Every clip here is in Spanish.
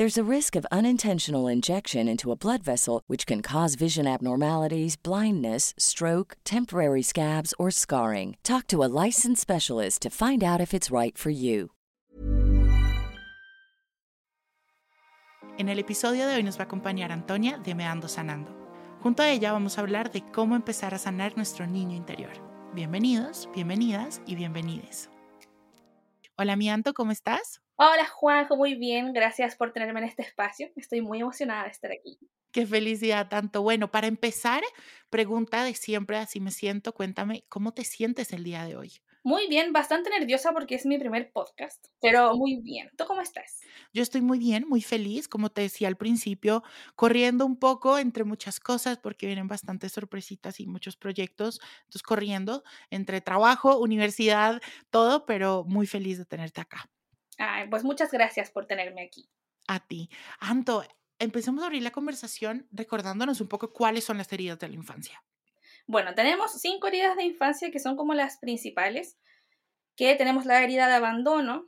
There's a risk of unintentional injection into a blood vessel, which can cause vision abnormalities, blindness, stroke, temporary scabs, or scarring. Talk to a licensed specialist to find out if it's right for you. En el episodio de hoy nos va a acompañar Antonia de Meando Sanando. Junto a ella vamos a hablar de cómo empezar a sanar nuestro niño interior. Bienvenidos, bienvenidas y bienvenides. Hola, mi Anto, ¿cómo estás? Hola Juanjo, muy bien, gracias por tenerme en este espacio. Estoy muy emocionada de estar aquí. Qué felicidad tanto. Bueno, para empezar, pregunta de siempre, así me siento, cuéntame, ¿cómo te sientes el día de hoy? Muy bien, bastante nerviosa porque es mi primer podcast, pero muy bien. ¿Tú cómo estás? Yo estoy muy bien, muy feliz, como te decía al principio, corriendo un poco entre muchas cosas porque vienen bastantes sorpresitas y muchos proyectos, entonces corriendo entre trabajo, universidad, todo, pero muy feliz de tenerte acá pues muchas gracias por tenerme aquí. A ti. Anto, empecemos a abrir la conversación recordándonos un poco cuáles son las heridas de la infancia. Bueno, tenemos cinco heridas de infancia que son como las principales, que tenemos la herida de abandono,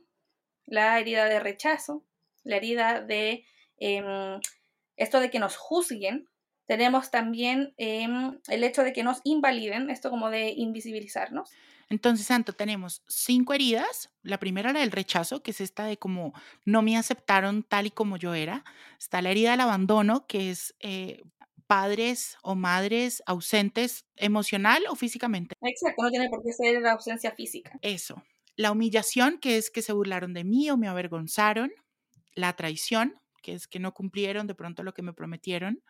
la herida de rechazo, la herida de em, esto de que nos juzguen, tenemos también em, el hecho de que nos invaliden, esto como de invisibilizarnos. Entonces, Santo, tenemos cinco heridas. La primera, la del rechazo, que es esta de como no me aceptaron tal y como yo era. Está la herida del abandono, que es eh, padres o madres ausentes emocional o físicamente. Exacto, no tiene por qué ser la ausencia física. Eso. La humillación, que es que se burlaron de mí o me avergonzaron. La traición, que es que no cumplieron de pronto lo que me prometieron.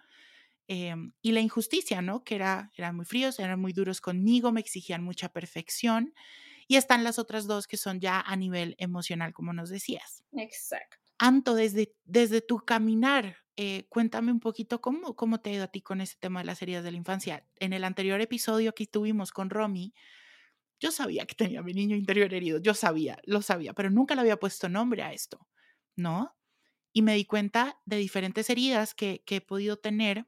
Em, y la injusticia, ¿no? Que era, eran muy fríos, eran muy duros conmigo, me exigían mucha perfección. Y están las otras dos que son ya a nivel emocional, como nos decías. Exacto. Anto, desde, desde tu caminar, eh, cuéntame un poquito cómo, cómo te ha ido a ti con ese tema de las heridas de la infancia. En el anterior episodio que tuvimos con Romy, yo sabía que tenía mi niño interior herido, yo sabía, lo sabía, pero nunca le había puesto nombre a esto, ¿no? Y me di cuenta de diferentes heridas que, que he podido tener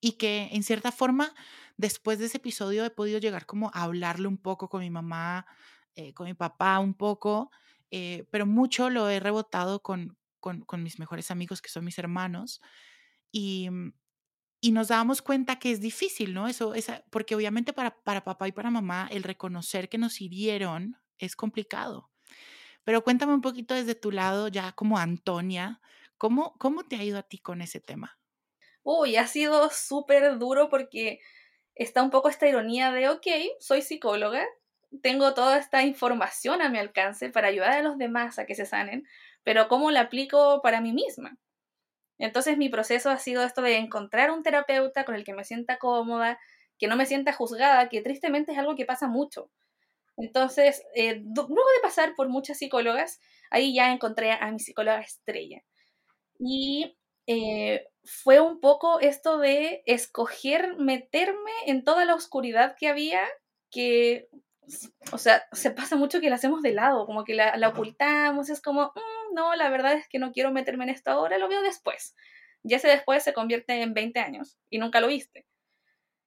y que en cierta forma después de ese episodio he podido llegar como a hablarle un poco con mi mamá, eh, con mi papá un poco, eh, pero mucho lo he rebotado con, con, mis mejores amigos que son mis hermanos y, mm, y nos dábamos cuenta que es difícil, ¿no? Eso, esa, porque obviamente para, para papá y para mamá el reconocer que nos hirieron es complicado. Pero cuéntame un poquito desde tu lado, ya como Antonia, ¿cómo, cómo te ha ido a ti con ese tema? Uy, ha sido súper duro porque está un poco esta ironía de, ok, soy psicóloga, tengo toda esta información a mi alcance para ayudar a los demás a que se sanen, pero ¿cómo la aplico para mí misma? Entonces mi proceso ha sido esto de encontrar un terapeuta con el que me sienta cómoda, que no me sienta juzgada, que tristemente es algo que pasa mucho. Entonces, eh, luego de pasar por muchas psicólogas, ahí ya encontré a mi psicóloga estrella. Y eh, fue un poco esto de escoger meterme en toda la oscuridad que había, que, o sea, se pasa mucho que la hacemos de lado, como que la, ocultamos, es como, mm, no, la verdad es que no quiero meterme en esto ahora, lo veo después. Ya ese después se convierte en 20 años y nunca lo viste.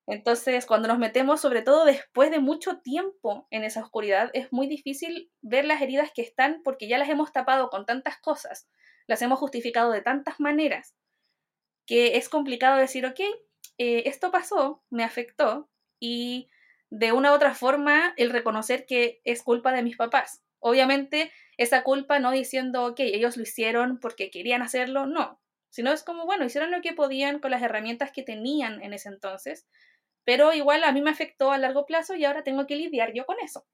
Entonces, cuando nos metemos, sobre todo después de mucho tiempo en esa oscuridad, es muy difícil ver las heridas que están porque ya las hemos tapado con tantas cosas, las hemos justificado de tantas maneras que es complicado decir, ok, eh, esto pasó, me afectó y de una u otra forma el reconocer que es culpa de mis papás. Obviamente esa culpa no diciendo, ok, ellos lo hicieron porque querían hacerlo, no, sino es como, bueno, hicieron lo que podían con las herramientas que tenían en ese entonces, pero igual a mí me afectó a largo plazo y ahora tengo que lidiar yo con eso.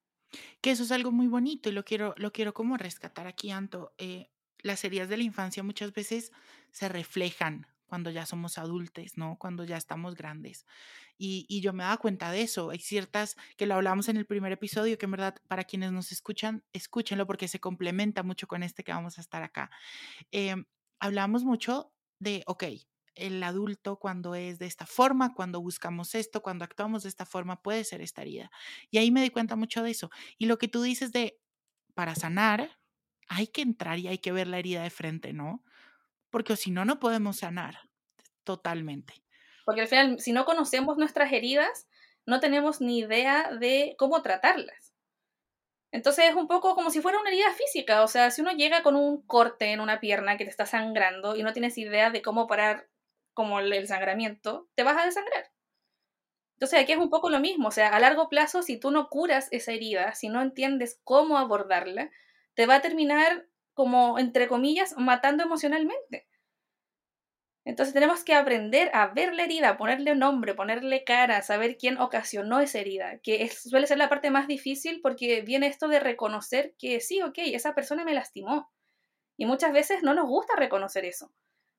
Que eso es algo muy bonito y lo quiero, lo quiero como rescatar aquí, Anto. Eh, las heridas de la infancia muchas veces se reflejan cuando ya somos adultos, ¿no? Cuando ya estamos grandes. Y, y, yo me daba cuenta de eso. Hay ciertas, que lo hablamos en el primer episodio, que en verdad para quienes nos escuchan, escúchenlo porque se complementa mucho con este que vamos a estar acá. Eh, hablamos mucho de, ok, el adulto cuando es de esta forma, cuando buscamos esto, cuando actuamos de esta forma, puede ser esta herida. Y ahí me di cuenta mucho de eso. Y lo que tú dices de, para sanar, hay que entrar y hay que ver la herida de frente, ¿no? Porque si no, no podemos sanar totalmente. Porque al final, si no conocemos nuestras heridas, no tenemos ni idea de cómo tratarlas. Entonces es un poco como si fuera una herida física, o sea, si uno llega con un corte en una pierna que te está sangrando y no tienes idea de cómo parar como el sangramiento, te vas a desangrar. Entonces aquí es un poco lo mismo, o sea, a largo plazo, si tú no curas esa herida, si no entiendes cómo abordarla, te va a terminar como, entre comillas, matando emocionalmente. Entonces tenemos que aprender a ver la herida, ponerle nombre, ponerle cara, saber quién ocasionó esa herida, que suele ser la parte más difícil porque viene esto de reconocer que sí, ok, esa persona me lastimó. Y muchas veces no nos gusta reconocer eso.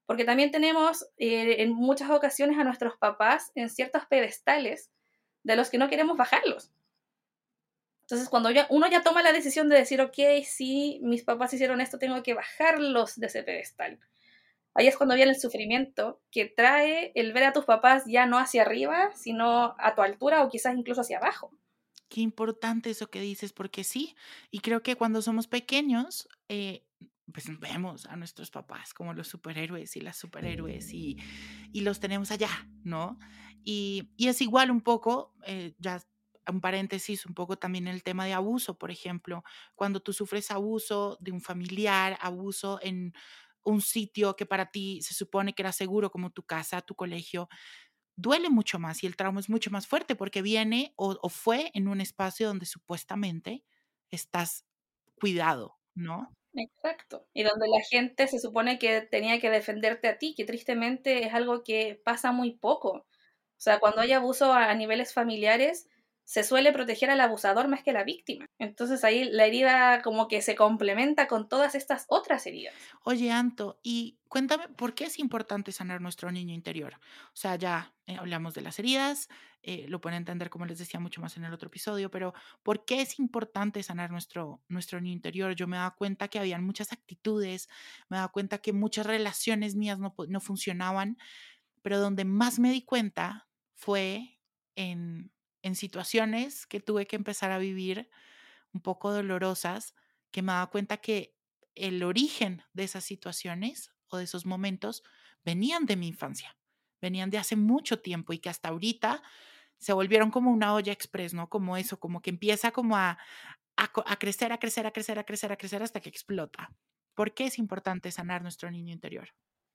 Porque también tenemos eh, en muchas ocasiones a nuestros papás en ciertos pedestales de los que no queremos bajarlos. Entonces, cuando uno ya toma la decisión de decir, ok, sí, mis papás hicieron esto, tengo que bajarlos de ese pedestal. Ahí es cuando viene el sufrimiento que trae el ver a tus papás ya no hacia arriba, sino a tu altura o quizás incluso hacia abajo. Qué importante eso que dices, porque sí, y creo que cuando somos pequeños, eh, pues vemos a nuestros papás como los superhéroes y las superhéroes y, y los tenemos allá, ¿no? Y, y es igual un poco, eh, ya un paréntesis, un poco también el tema de abuso, por ejemplo, cuando tú sufres abuso de un familiar, abuso en un sitio que para ti se supone que era seguro, como tu casa, tu colegio, duele mucho más y el trauma es mucho más fuerte porque viene o, o fue en un espacio donde supuestamente estás cuidado, ¿no? Exacto. Y donde la gente se supone que tenía que defenderte a ti, que tristemente es algo que pasa muy poco. O sea, cuando hay abuso a niveles familiares, se suele proteger al abusador más que a la víctima. Entonces ahí la herida como que se complementa con todas estas otras heridas. Oye, Anto, y cuéntame, ¿por qué es importante sanar nuestro niño interior? O sea, ya eh, hablamos de las heridas, eh, lo pueden entender, como les decía, mucho más en el otro episodio, pero ¿por qué es importante sanar nuestro, nuestro niño interior? Yo me daba cuenta que habían muchas actitudes, me daba cuenta que muchas relaciones mías no, no funcionaban, pero donde más me di cuenta fue en en situaciones que tuve que empezar a vivir un poco dolorosas, que me daba cuenta que el origen de esas situaciones o de esos momentos venían de mi infancia, venían de hace mucho tiempo y que hasta ahorita se volvieron como una olla express, ¿no? Como eso, como que empieza como a, a, crecer, a crecer, a crecer, a crecer, a crecer hasta que explota. ¿Por qué es importante sanar nuestro niño interior?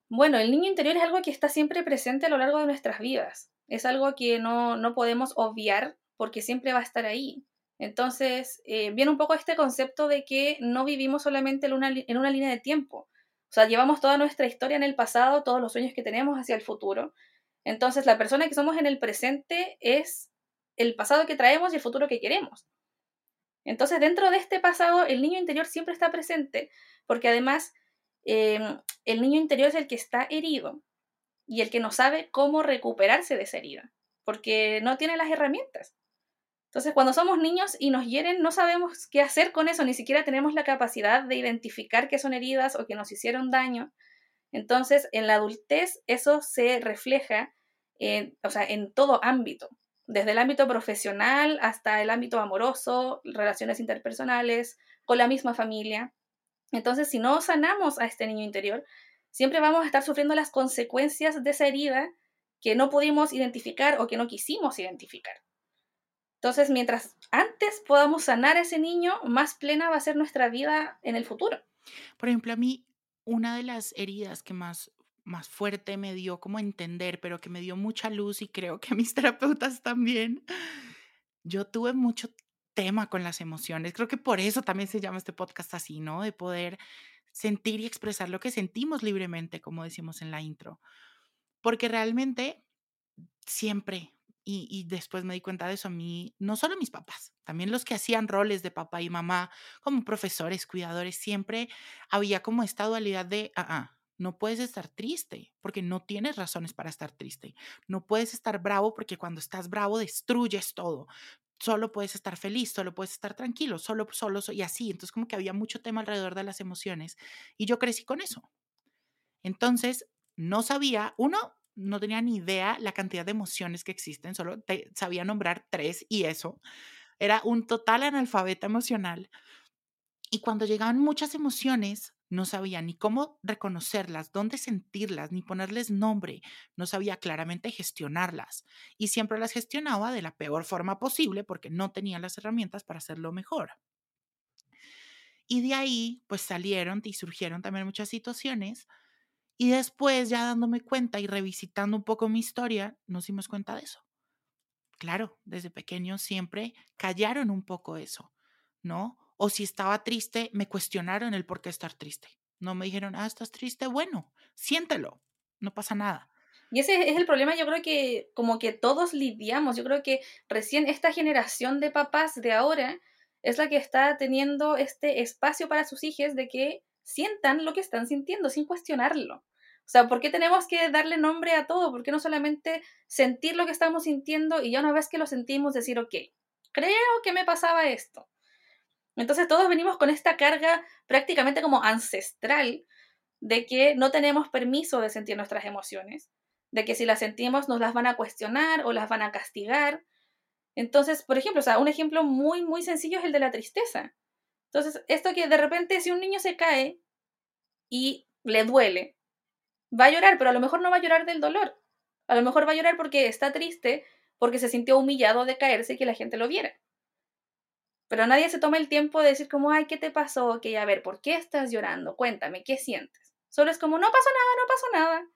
Bueno, el niño interior es algo que está siempre presente a lo largo de nuestras vidas. Es algo que no, no podemos obviar porque siempre va a estar ahí. Entonces, eh, viene un poco este concepto de que no vivimos solamente en una, en una línea de tiempo. O sea, llevamos toda nuestra historia en el pasado, todos los sueños que tenemos hacia el futuro. Entonces, la persona que somos en el presente es el pasado que traemos y el futuro que queremos. Entonces, dentro de este pasado, el niño interior siempre está presente, porque además em, el niño interior es el que está herido y el que no sabe cómo recuperarse de esa herida, porque no tiene las herramientas. Entonces, cuando somos niños y nos hieren, no sabemos qué hacer con eso, ni siquiera tenemos la capacidad de identificar que son heridas o que nos hicieron daño. Entonces, en la adultez eso se refleja en, o sea, en todo ámbito, desde el ámbito profesional hasta el ámbito amoroso, relaciones interpersonales, con la misma familia. Entonces, si no sanamos a este niño interior, siempre vamos a estar sufriendo las consecuencias de esa herida que no pudimos identificar o que no quisimos identificar. Entonces, mientras antes podamos sanar a ese niño, más plena va a ser nuestra vida en el futuro. Por ejemplo, a mí, una de las heridas que más, más fuerte me dio como entender, pero que me dio mucha luz y creo que a mis terapeutas también, yo tuve mucho tema con las emociones. Creo que por eso también se llama este podcast así, ¿no? De poder sentir y expresar lo que sentimos libremente, como decimos en la intro. Porque realmente siempre, y, después me di cuenta de eso a mí, no solo mis papás, también los que hacían roles de papá y mamá, como profesores, cuidadores, siempre había como esta dualidad de, ah, ah, no puedes estar triste porque no tienes razones para estar triste. No puedes estar bravo porque cuando estás bravo destruyes todo. Solo puedes estar feliz, solo puedes estar tranquilo, solo, solo, y así. Entonces como que había mucho tema alrededor de las emociones y yo crecí con eso. Entonces, no sabía, uno, no tenía ni idea la cantidad de emociones que existen, solo sabía nombrar tres y eso. Era un total analfabeta emocional. Y cuando llegaban muchas emociones, no sabía ni cómo reconocerlas, dónde sentirlas, ni ponerles nombre. No sabía claramente gestionarlas. Y siempre las gestionaba de la peor forma posible porque no tenía las herramientas para hacerlo mejor. Y de ahí, pues salieron y surgieron también muchas situaciones. Y después, ya dándome cuenta y revisitando un poco mi historia, nos dimos cuenta de eso claro, desde pequeño siempre callaron un poco eso, ¿no? O si estaba triste, me cuestionaron el por qué estar triste. No me dijeron, ah, estás triste, bueno, siéntelo, no pasa nada. Y ese es el problema, yo creo que como que todos lidiamos, yo creo que recién esta generación de papás de ahora es la que está teniendo este espacio para sus hijos de que sientan lo que están sintiendo sin cuestionarlo. O sea, ¿por qué tenemos que darle nombre a todo? ¿Por qué no solamente sentir lo que estamos sintiendo y ya una vez que lo sentimos decir, ok, creo que me pasaba esto? Entonces todos venimos con esta carga prácticamente como ancestral de que no tenemos permiso de sentir nuestras emociones, de que si las sentimos nos las van a cuestionar o las van a castigar. Entonces, por ejemplo, o sea, un ejemplo muy, muy sencillo es el de la tristeza. Entonces, esto que de repente si un niño se cae y le duele, va a llorar, pero a lo mejor no va a llorar del dolor. A lo mejor va a llorar porque está triste, porque se sintió humillado de caerse y que la gente lo viera. Pero nadie se toma el tiempo de decir como, ay, ¿qué te pasó? Ok, a ver, ¿por qué estás llorando? Cuéntame, ¿qué sientes? Solo es como, no pasó nada, no pasó nada.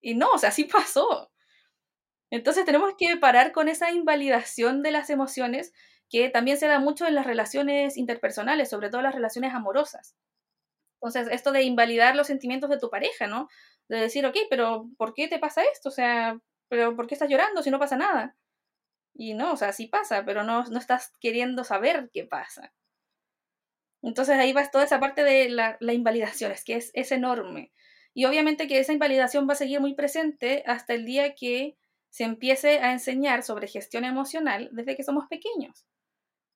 Y no, o sea, sí pasó. Entonces tenemos que parar con esa invalidación de las emociones que también se da mucho en las relaciones interpersonales, sobre todo las relaciones amorosas. Entonces, esto de invalidar los sentimientos de tu pareja, ¿no? de decir, ok, pero ¿por qué te pasa esto? O sea, pero ¿por qué estás llorando si no pasa nada? Y no, o sea, sí pasa, pero no, no estás queriendo saber qué pasa. Entonces ahí va toda esa parte de la, la invalidación, es que es, es enorme. Y obviamente que esa invalidación va a seguir muy presente hasta el día que se empiece a enseñar sobre gestión emocional desde que somos pequeños.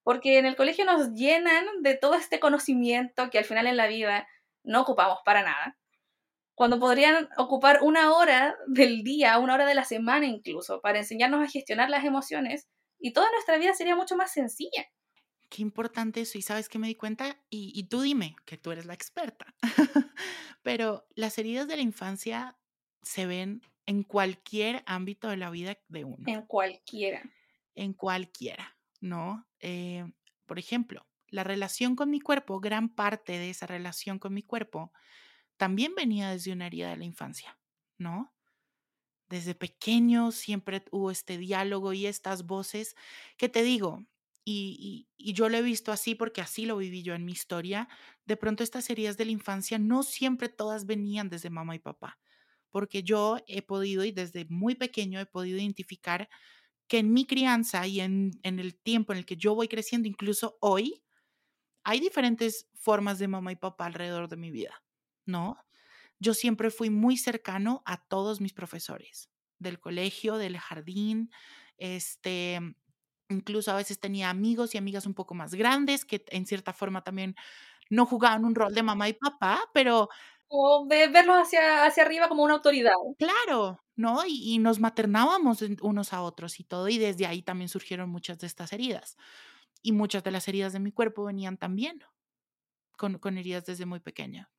Porque en el colegio nos llenan de todo este conocimiento que al final en la vida no ocupamos para nada cuando podrían ocupar una hora del día, una hora de la semana incluso, para enseñarnos a gestionar las emociones y toda nuestra vida sería mucho más sencilla. Qué importante eso, y sabes que me di cuenta, y, y tú dime, que tú eres la experta, pero las heridas de la infancia se ven en cualquier ámbito de la vida de uno. En cualquiera. En cualquiera, ¿no? Eh, por ejemplo, la relación con mi cuerpo, gran parte de esa relación con mi cuerpo también venía desde una herida de la infancia, ¿no? Desde pequeño siempre hubo este diálogo y estas voces que te digo, y, yo lo he visto así porque así lo viví yo en mi historia, de pronto estas heridas de la infancia no siempre todas venían desde mamá y papá, porque yo he podido y desde muy pequeño he podido identificar que en mi crianza y en, en el tiempo en el que yo voy creciendo, incluso hoy, hay diferentes formas de mamá y papá alrededor de mi vida. ¿No? Yo siempre fui muy cercano a todos mis profesores del colegio, del jardín, este, incluso a veces tenía amigos y amigas un poco más grandes que en cierta forma también no jugaban un rol de mamá y papá, pero... O de verlos hacia, hacia arriba como una autoridad. Claro, ¿no? Y, y, nos maternábamos unos a otros y todo, y desde ahí también surgieron muchas de estas heridas. Y muchas de las heridas de mi cuerpo venían también con, con heridas desde muy pequeña.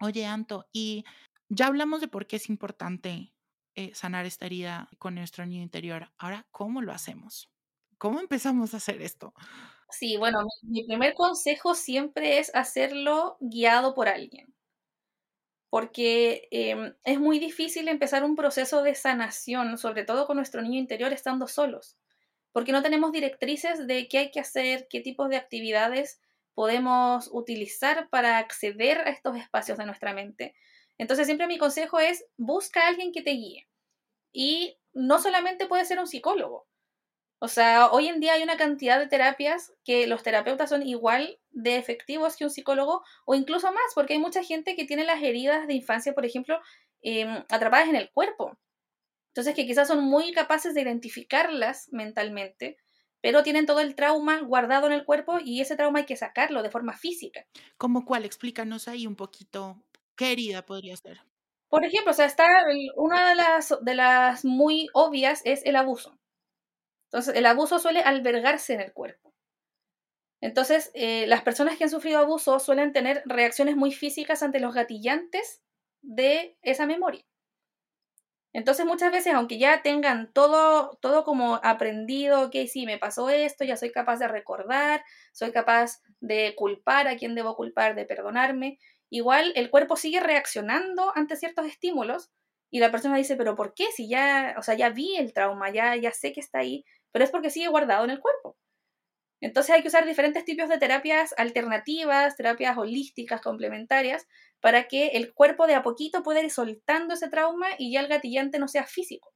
Oye, Anto, y ya hablamos de por qué es importante eh, sanar esta herida con nuestro niño interior. Ahora, ¿cómo lo hacemos? ¿Cómo empezamos a hacer esto? Sí, bueno, mi, primer consejo siempre es hacerlo guiado por alguien. Porque em, es muy difícil empezar un proceso de sanación, sobre todo con nuestro niño interior, estando solos. Porque no tenemos directrices de qué hay que hacer, qué tipos de actividades podemos utilizar para acceder a estos espacios de nuestra mente. Entonces siempre mi consejo es busca a alguien que te guíe. Y no solamente puede ser un psicólogo. O sea, hoy en día hay una cantidad de terapias que los terapeutas son igual de efectivos que un psicólogo o incluso más, porque hay mucha gente que tiene las heridas de infancia, por ejemplo, em, atrapadas en el cuerpo. Entonces, que quizás son muy capaces de identificarlas mentalmente, pero tienen todo el trauma guardado en el cuerpo y ese trauma hay que sacarlo de forma física. ¿Cómo cuál? Explícanos ahí un poquito qué herida podría ser. Por ejemplo, o sea, está una de las, de las muy obvias es el abuso. Entonces, el abuso suele albergarse en el cuerpo. Entonces, eh, las personas que han sufrido abuso suelen tener reacciones muy físicas ante los gatillantes de esa memoria. Entonces, muchas veces, aunque ya tengan todo, todo como aprendido, que sí, me pasó esto, ya soy capaz de recordar, soy capaz de culpar a quien debo culpar, de perdonarme, igual el cuerpo sigue reaccionando ante ciertos estímulos y la persona dice, pero ¿por qué? Si ya, o sea, ya vi el trauma, ya, ya sé que está ahí, pero es porque sigue guardado en el cuerpo. Entonces hay que usar diferentes tipos de terapias alternativas, terapias holísticas, complementarias, para que el cuerpo de a poquito pueda ir soltando ese trauma y ya el gatillante no sea físico.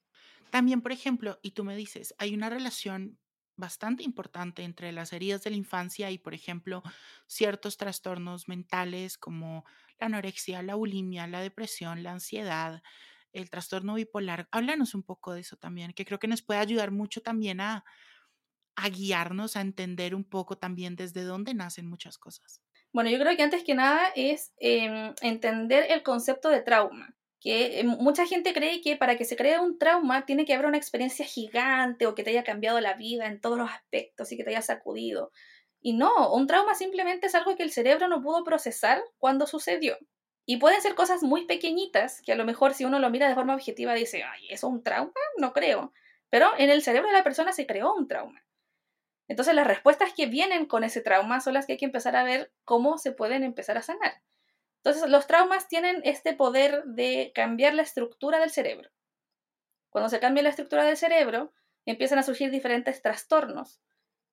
También, por ejemplo, y tú me dices, hay una relación bastante importante entre las heridas de la infancia y, por ejemplo, ciertos trastornos mentales como la anorexia, la bulimia, la depresión, la ansiedad, el trastorno bipolar. Háblanos un poco de eso también, que creo que nos puede ayudar mucho también a, a guiarnos, a entender un poco también desde dónde nacen muchas cosas. Bueno, yo creo que antes que nada es em, entender el concepto de trauma que eh, mucha gente cree que para que se cree un trauma tiene que haber una experiencia gigante o que te haya cambiado la vida en todos los aspectos y que te haya sacudido. Y no, un trauma simplemente es algo que el cerebro no pudo procesar cuando sucedió. Y pueden ser cosas muy pequeñitas que a lo mejor si uno lo mira de forma objetiva dice, ay, ¿eso es un trauma? No creo. Pero en el cerebro de la persona se creó un trauma. Entonces las respuestas que vienen con ese trauma son las que hay que empezar a ver cómo se pueden empezar a sanar. Entonces, los traumas tienen este poder de cambiar la estructura del cerebro. Cuando se cambia la estructura del cerebro, empiezan a surgir diferentes trastornos,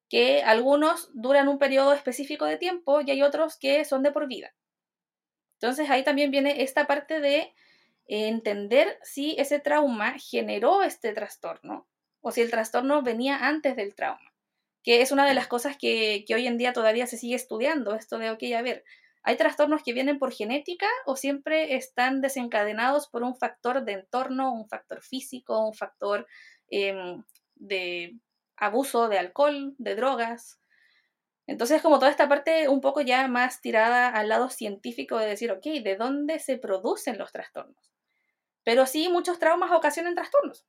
que algunos duran un periodo específico de tiempo y hay otros que son de por vida. Entonces, ahí también viene esta parte de entender si ese trauma generó este trastorno o si el trastorno venía antes del trauma, que es una de las cosas que, que hoy en día todavía se sigue estudiando, esto de, ok, a ver, ¿Hay trastornos que vienen por genética o siempre están desencadenados por un factor de entorno, un factor físico, un factor em, de abuso de alcohol, de drogas? Entonces, como toda esta parte un poco ya más tirada al lado científico de decir, ok, ¿de dónde se producen los trastornos? Pero sí, muchos traumas ocasionan trastornos.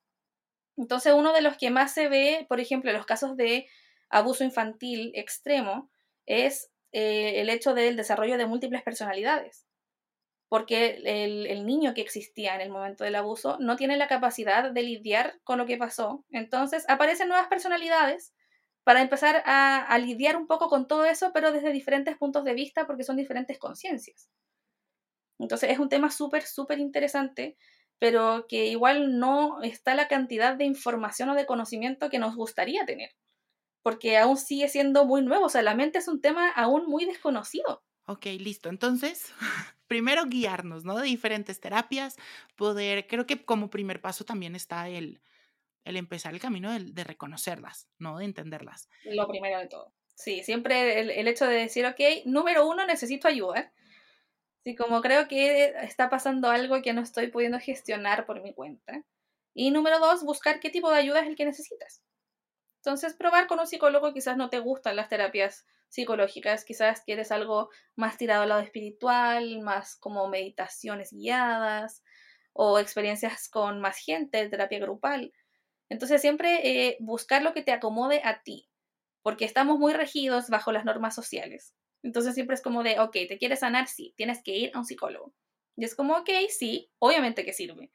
Entonces, uno de los que más se ve, por ejemplo, en los casos de abuso infantil extremo, es eh, el hecho del desarrollo de múltiples personalidades, porque el, niño que existía en el momento del abuso no tiene la capacidad de lidiar con lo que pasó, entonces aparecen nuevas personalidades para empezar a, a lidiar un poco con todo eso, pero desde diferentes puntos de vista, porque son diferentes conciencias. Entonces es un tema súper, súper interesante, pero que igual no está la cantidad de información o de conocimiento que nos gustaría tener porque aún sigue siendo muy nuevo, o sea, la mente es un tema aún muy desconocido. Ok, listo. Entonces, primero guiarnos, ¿no? De diferentes terapias, poder, creo que como primer paso también está el, el empezar el camino de, de reconocerlas, ¿no? De entenderlas. Lo primero de todo. Sí, siempre el, el, hecho de decir, ok, número uno, necesito ayuda. Sí, como creo que está pasando algo que no estoy pudiendo gestionar por mi cuenta. Y número dos, buscar qué tipo de ayuda es el que necesitas. Entonces, probar con un psicólogo quizás no te gustan las terapias psicológicas, quizás quieres algo más tirado al lado espiritual, más como meditaciones guiadas o experiencias con más gente, terapia grupal. Entonces, siempre eh, buscar lo que te acomode a ti, porque estamos muy regidos bajo las normas sociales. Entonces, siempre es como de, ok, te quieres sanar, sí, tienes que ir a un psicólogo. Y es como, ok, sí, obviamente que sirve.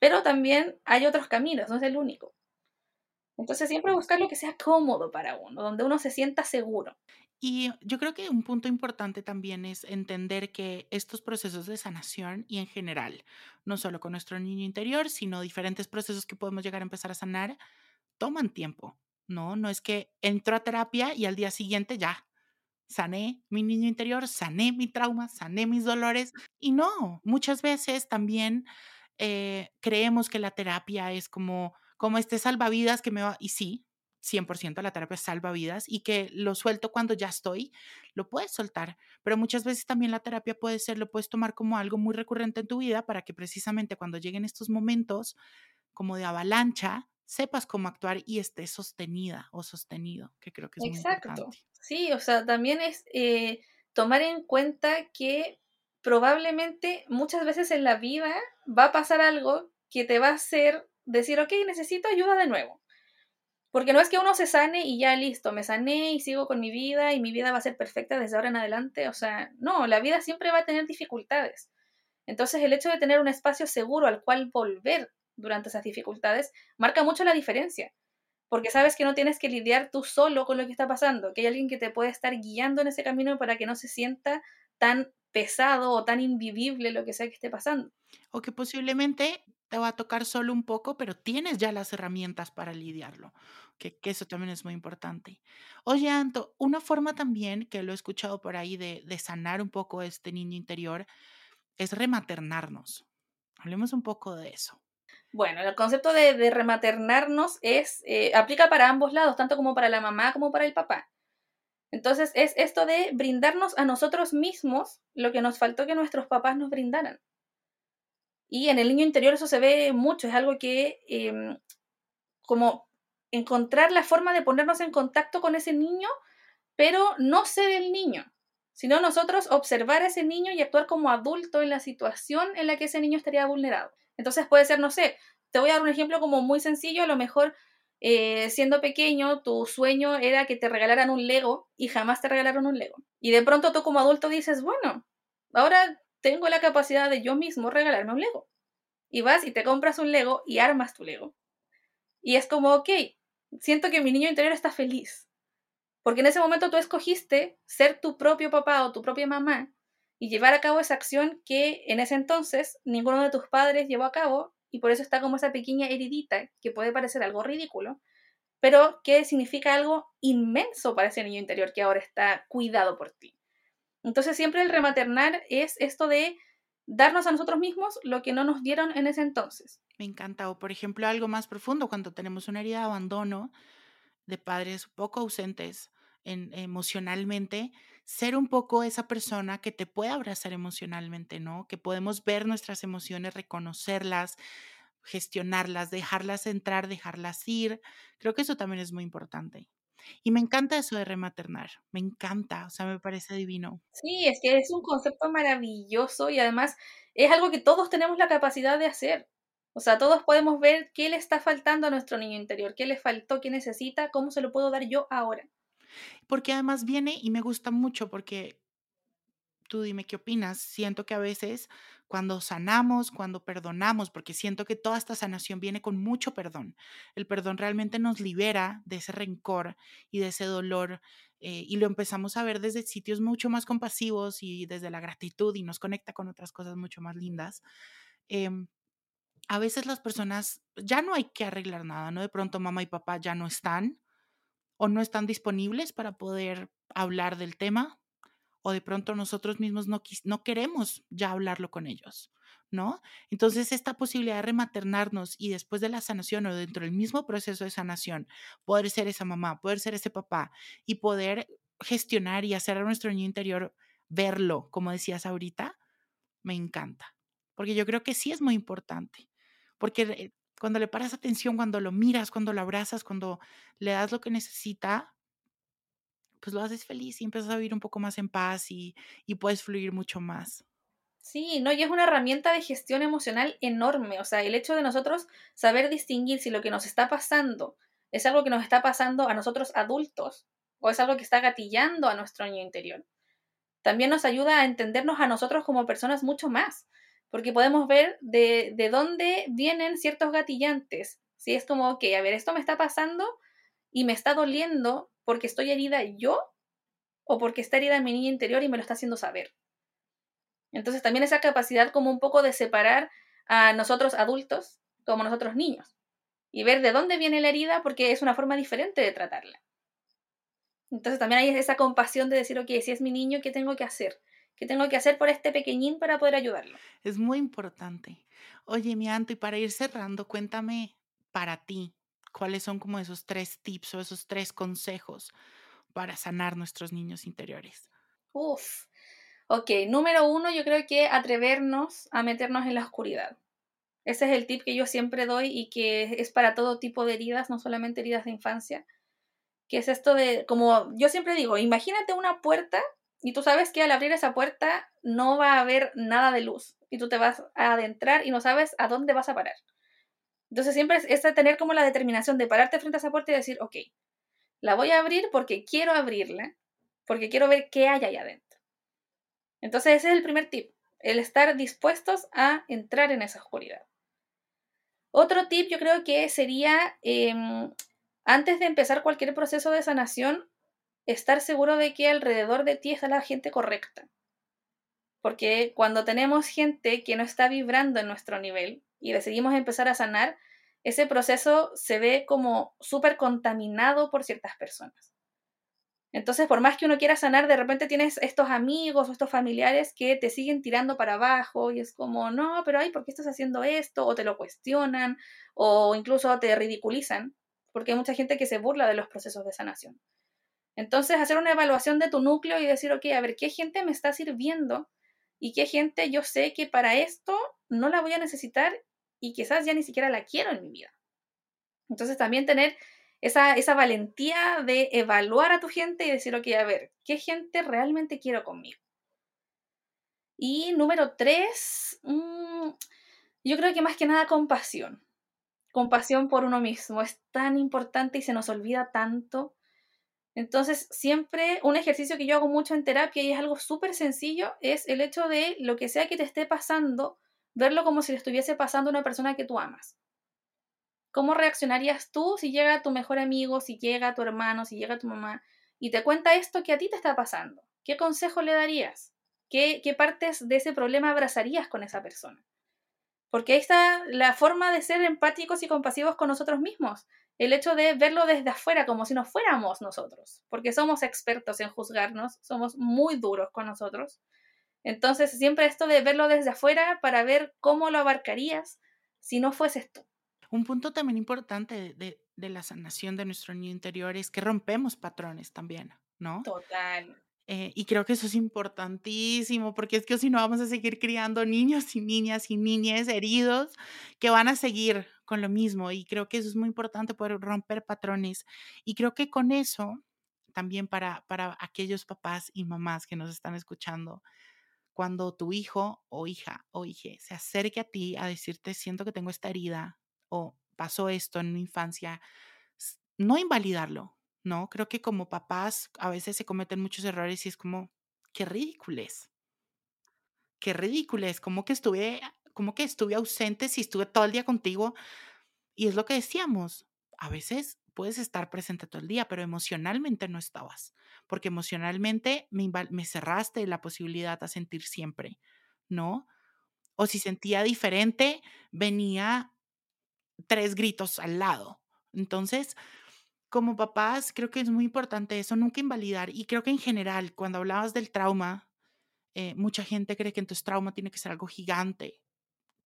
Pero también hay otros caminos, no es el único. Entonces siempre buscar lo que sea cómodo para uno, donde uno se sienta seguro. Y yo creo que un punto importante también es entender que estos procesos de sanación y en general, no solo con nuestro niño interior, sino diferentes procesos que podemos llegar a empezar a sanar, toman tiempo, ¿no? No es que entro a terapia y al día siguiente ya sané mi niño interior, sané mi trauma, sané mis dolores. Y no, muchas veces también eh, creemos que la terapia es como como este salvavidas que me va, y sí, 100%, la terapia salva vidas y que lo suelto cuando ya estoy, lo puedes soltar. Pero muchas veces también la terapia puede ser, lo puedes tomar como algo muy recurrente en tu vida para que precisamente cuando lleguen estos momentos como de avalancha, sepas cómo actuar y estés sostenida o sostenido, que creo que es muy importante. Sí, o sea, también es eh, tomar en cuenta que probablemente muchas veces en la vida va a pasar algo que te va a hacer decir, ok, necesito ayuda de nuevo. Porque no es que uno se sane y ya listo, me sané y sigo con mi vida y mi vida va a ser perfecta desde ahora en adelante. O sea, no, la vida siempre va a tener dificultades. Entonces el hecho de tener un espacio seguro al cual volver durante esas dificultades marca mucho la diferencia. Porque sabes que no tienes que lidiar tú solo con lo que está pasando, que hay alguien que te puede estar guiando en ese camino para que no se sienta tan pesado o tan invivible lo que sea que esté pasando. O que posiblemente te va a tocar solo un poco, pero tienes ya las herramientas para lidiarlo, que, eso también es muy importante. Oye, Anto, una forma también que lo he escuchado por ahí de, sanar un poco este niño interior es rematernarnos. Hablemos un poco de eso. Bueno, el concepto de, rematernarnos es, eh, aplica para ambos lados, tanto como para la mamá como para el papá. Entonces es esto de brindarnos a nosotros mismos lo que nos faltó que nuestros papás nos brindaran. Y en el niño interior eso se ve mucho, es algo que em, como encontrar la forma de ponernos en contacto con ese niño, pero no ser el niño, sino nosotros observar a ese niño y actuar como adulto en la situación en la que ese niño estaría vulnerado. Entonces puede ser, no sé, te voy a dar un ejemplo como muy sencillo, a lo mejor eh, siendo pequeño tu sueño era que te regalaran un Lego y jamás te regalaron un Lego. Y de pronto tú como adulto dices, bueno, ahora tengo la capacidad de yo mismo regalarme un Lego. Y vas y te compras un Lego y armas tu Lego. Y es como, ok, siento que mi niño interior está feliz. Porque en ese momento tú escogiste ser tu propio papá o tu propia mamá y llevar a cabo esa acción que en ese entonces ninguno de tus padres llevó a cabo y por eso está como esa pequeña heridita que puede parecer algo ridículo, pero que significa algo inmenso para ese niño interior que ahora está cuidado por ti. Entonces siempre el rematernar es esto de darnos a nosotros mismos lo que no nos dieron en ese entonces. Me encanta. O por ejemplo, algo más profundo, cuando tenemos una herida de abandono de padres poco ausentes en, emocionalmente, ser un poco esa persona que te puede abrazar emocionalmente, ¿no? Que podemos ver nuestras emociones, reconocerlas, gestionarlas, dejarlas entrar, dejarlas ir. Creo que eso también es muy importante. Y me encanta eso de rematernar, me encanta, o sea, me parece divino. Sí, es que es un concepto maravilloso y además es algo que todos tenemos la capacidad de hacer. O sea, todos podemos ver qué le está faltando a nuestro niño interior, qué le faltó, qué necesita, cómo se lo puedo dar yo ahora. Porque además viene y me gusta mucho porque dime qué opinas. Siento que a veces cuando sanamos, cuando perdonamos, porque siento que toda esta sanación viene con mucho perdón. El perdón realmente nos libera de ese rencor y de ese dolor eh, y lo empezamos a ver desde sitios mucho más compasivos y desde la gratitud y nos conecta con otras cosas mucho más lindas. Em, a veces las personas ya no hay que arreglar nada, ¿no? De pronto mamá y papá ya no están o no están disponibles para poder hablar del tema o de pronto nosotros mismos no, no queremos ya hablarlo con ellos, ¿no? Entonces, esta posibilidad de rematernarnos y después de la sanación o dentro del mismo proceso de sanación, poder ser esa mamá, poder ser ese papá y poder gestionar y hacer a nuestro niño interior verlo, como decías ahorita, me encanta. Porque yo creo que sí es muy importante. Porque cuando le paras atención, cuando lo miras, cuando lo abrazas, cuando le das lo que necesita, pues lo haces feliz y empiezas a vivir un poco más en paz y, puedes fluir mucho más. Sí, no, y es una herramienta de gestión emocional enorme. O sea, el hecho de nosotros saber distinguir si lo que nos está pasando es algo que nos está pasando a nosotros adultos o es algo que está gatillando a nuestro niño interior. También nos ayuda a entendernos a nosotros como personas mucho más, porque podemos ver de, de dónde vienen ciertos gatillantes. Si es como, ok, a ver, esto me está pasando y me está doliendo, porque estoy herida yo o porque está herida mi niña interior y me lo está haciendo saber. Entonces también esa capacidad como un poco de separar a nosotros adultos como nosotros niños y ver de dónde viene la herida porque es una forma diferente de tratarla. Entonces también hay esa compasión de decir, ok, si es mi niño, ¿qué tengo que hacer? ¿Qué tengo que hacer por este pequeñín para poder ayudarlo? Es muy importante. Oye, mi Anto, y para ir cerrando, cuéntame para ti, cuáles son como esos tres tips o esos tres consejos para sanar nuestros niños interiores. Uf. Ok, número uno, yo creo que atrevernos a meternos en la oscuridad. Ese es el tip que yo siempre doy y que es para todo tipo de heridas, no solamente heridas de infancia. Que es esto de, como yo siempre digo, imagínate una puerta y tú sabes que al abrir esa puerta no va a haber nada de luz y tú te vas a adentrar y no sabes a dónde vas a parar. Entonces siempre es, tener como la determinación de pararte frente a esa puerta y decir, ok, la voy a abrir porque quiero abrirla, porque quiero ver qué hay ahí adentro. Entonces ese es el primer tip, el estar dispuestos a entrar en esa oscuridad. Otro tip yo creo que sería, em, antes de empezar cualquier proceso de sanación, estar seguro de que alrededor de ti está la gente correcta. Porque cuando tenemos gente que no está vibrando en nuestro nivel, y decidimos empezar a sanar, ese proceso se ve como súper contaminado por ciertas personas. Entonces, por más que uno quiera sanar, de repente tienes estos amigos o estos familiares que te siguen tirando para abajo y es como, no, pero ay, ¿por qué estás haciendo esto? O te lo cuestionan o incluso te ridiculizan, porque hay mucha gente que se burla de los procesos de sanación. Entonces, hacer una evaluación de tu núcleo y decir, ok, a ver, ¿qué gente me está sirviendo? Y qué gente yo sé que para esto no la voy a necesitar y quizás ya ni siquiera la quiero en mi vida. Entonces también tener esa, esa valentía de evaluar a tu gente y decir, ok, a ver, ¿qué gente realmente quiero conmigo? Y número tres, mm, yo creo que más que nada compasión. Compasión por uno mismo. Es tan importante y se nos olvida tanto. Entonces, siempre un ejercicio que yo hago mucho en terapia y es algo súper sencillo, es el hecho de lo que sea que te esté pasando, verlo como si le estuviese pasando a una persona que tú amas. ¿Cómo reaccionarías tú si llega tu mejor amigo, si llega tu hermano, si llega tu mamá y te cuenta esto que a ti te está pasando? ¿Qué consejo le darías? ¿Qué, qué partes de ese problema abrazarías con esa persona? Porque ahí está la forma de ser empáticos y compasivos con nosotros mismos. El hecho de verlo desde afuera como si no fuéramos nosotros. Porque somos expertos en juzgarnos, somos muy duros con nosotros. Entonces, siempre esto de verlo desde afuera para ver cómo lo abarcarías si no fueses tú. Un punto también importante de, la sanación de nuestro niño interior es que rompemos patrones también, ¿no? Total. Eh, y creo que eso es importantísimo, porque es que si no vamos a seguir criando niños y niñas y niñas heridos que van a seguir con lo mismo. Y creo que eso es muy importante, poder romper patrones. Y creo que con eso, también para, para aquellos papás y mamás que nos están escuchando, cuando tu hijo o hija o hija se acerque a ti a decirte, siento que tengo esta herida o pasó esto en mi infancia, no invalidarlo, ¿no? Creo que como papás a veces se cometen muchos errores y es como, qué ridículo es. Qué ridículo es, como que estuve, como que estuve ausente si estuve todo el día contigo. Y es lo que decíamos, a veces puedes estar presente todo el día, pero emocionalmente no estabas, porque emocionalmente me, cerraste la posibilidad a sentir siempre, ¿no? O si sentía diferente, venía tres gritos al lado. Entonces, como papás, creo que es muy importante eso, nunca invalidar. Y creo que en general, cuando hablabas del trauma, eh, mucha gente cree que entonces trauma tiene que ser algo gigante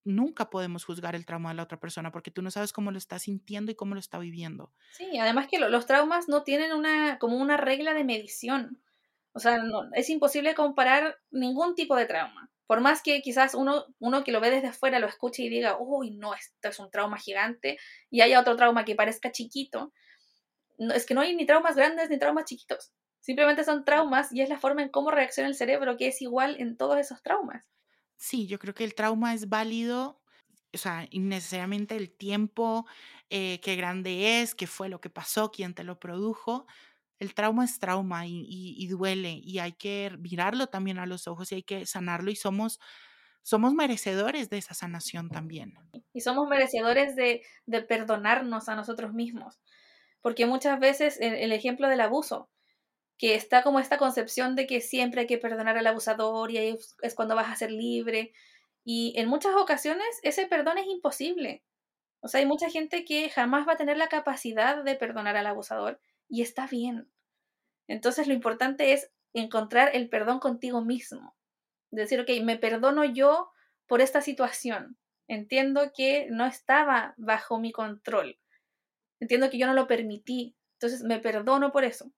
nunca podemos juzgar el trauma de la otra persona porque tú no sabes cómo lo está sintiendo y cómo lo está viviendo. Sí, además que los traumas no tienen una como una regla de medición. O sea, es imposible comparar ningún tipo de trauma. Por más que quizás uno, uno que lo ve desde afuera lo escuche y diga, uy, no, esto es un trauma gigante, y haya otro trauma que parezca chiquito, no, es que no hay ni traumas grandes ni traumas chiquitos. Simplemente son traumas y es la forma en cómo reacciona el cerebro que es igual en todos esos traumas. Sí, yo creo que el trauma es válido, o sea, innecesariamente el tiempo, eh, qué grande es, qué fue lo que pasó, quién te lo produjo. El trauma es trauma y, duele y hay que mirarlo también a los ojos y hay que sanarlo y somos, somos merecedores de esa sanación también. Y somos merecedores de, perdonarnos a nosotros mismos, porque muchas veces el ejemplo del abuso, que está como esta concepción de que siempre hay que perdonar al abusador y ahí es cuando vas a ser libre. Y en muchas ocasiones ese perdón es imposible. O sea, hay mucha gente que jamás va a tener la capacidad de perdonar al abusador y está bien. Entonces lo importante es encontrar el perdón contigo mismo. Decir, ok, me perdono yo por esta situación. Entiendo que no estaba bajo mi control. entiendo que yo no lo permití, entonces me perdono por eso.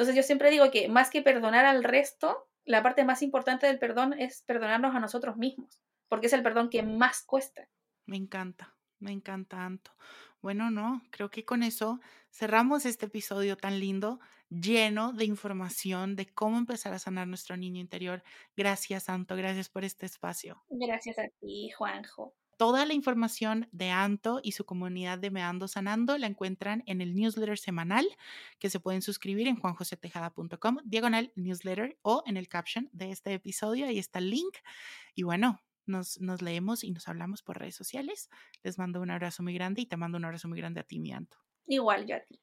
Entonces yo siempre digo que más que perdonar al resto, la parte más importante del perdón es perdonarnos a nosotros mismos, porque es el perdón que más cuesta. Me encanta, me encanta, Anto. Bueno, no, creo que con eso cerramos este episodio tan lindo, lleno de información de cómo empezar a sanar nuestro niño interior. Gracias, Anto, gracias por este espacio. Gracias a ti, Juanjo. Toda la información de Anto y su comunidad de Meando Sanando la encuentran en el newsletter semanal que se pueden suscribir en juanjosetejada.com, diagonal newsletter o en el caption de este episodio. Ahí está el link. Y bueno, nos, nos, leemos y nos hablamos por redes sociales. Les mando un abrazo muy grande y te mando un abrazo muy grande a ti, mi Anto. Igual yo a ti.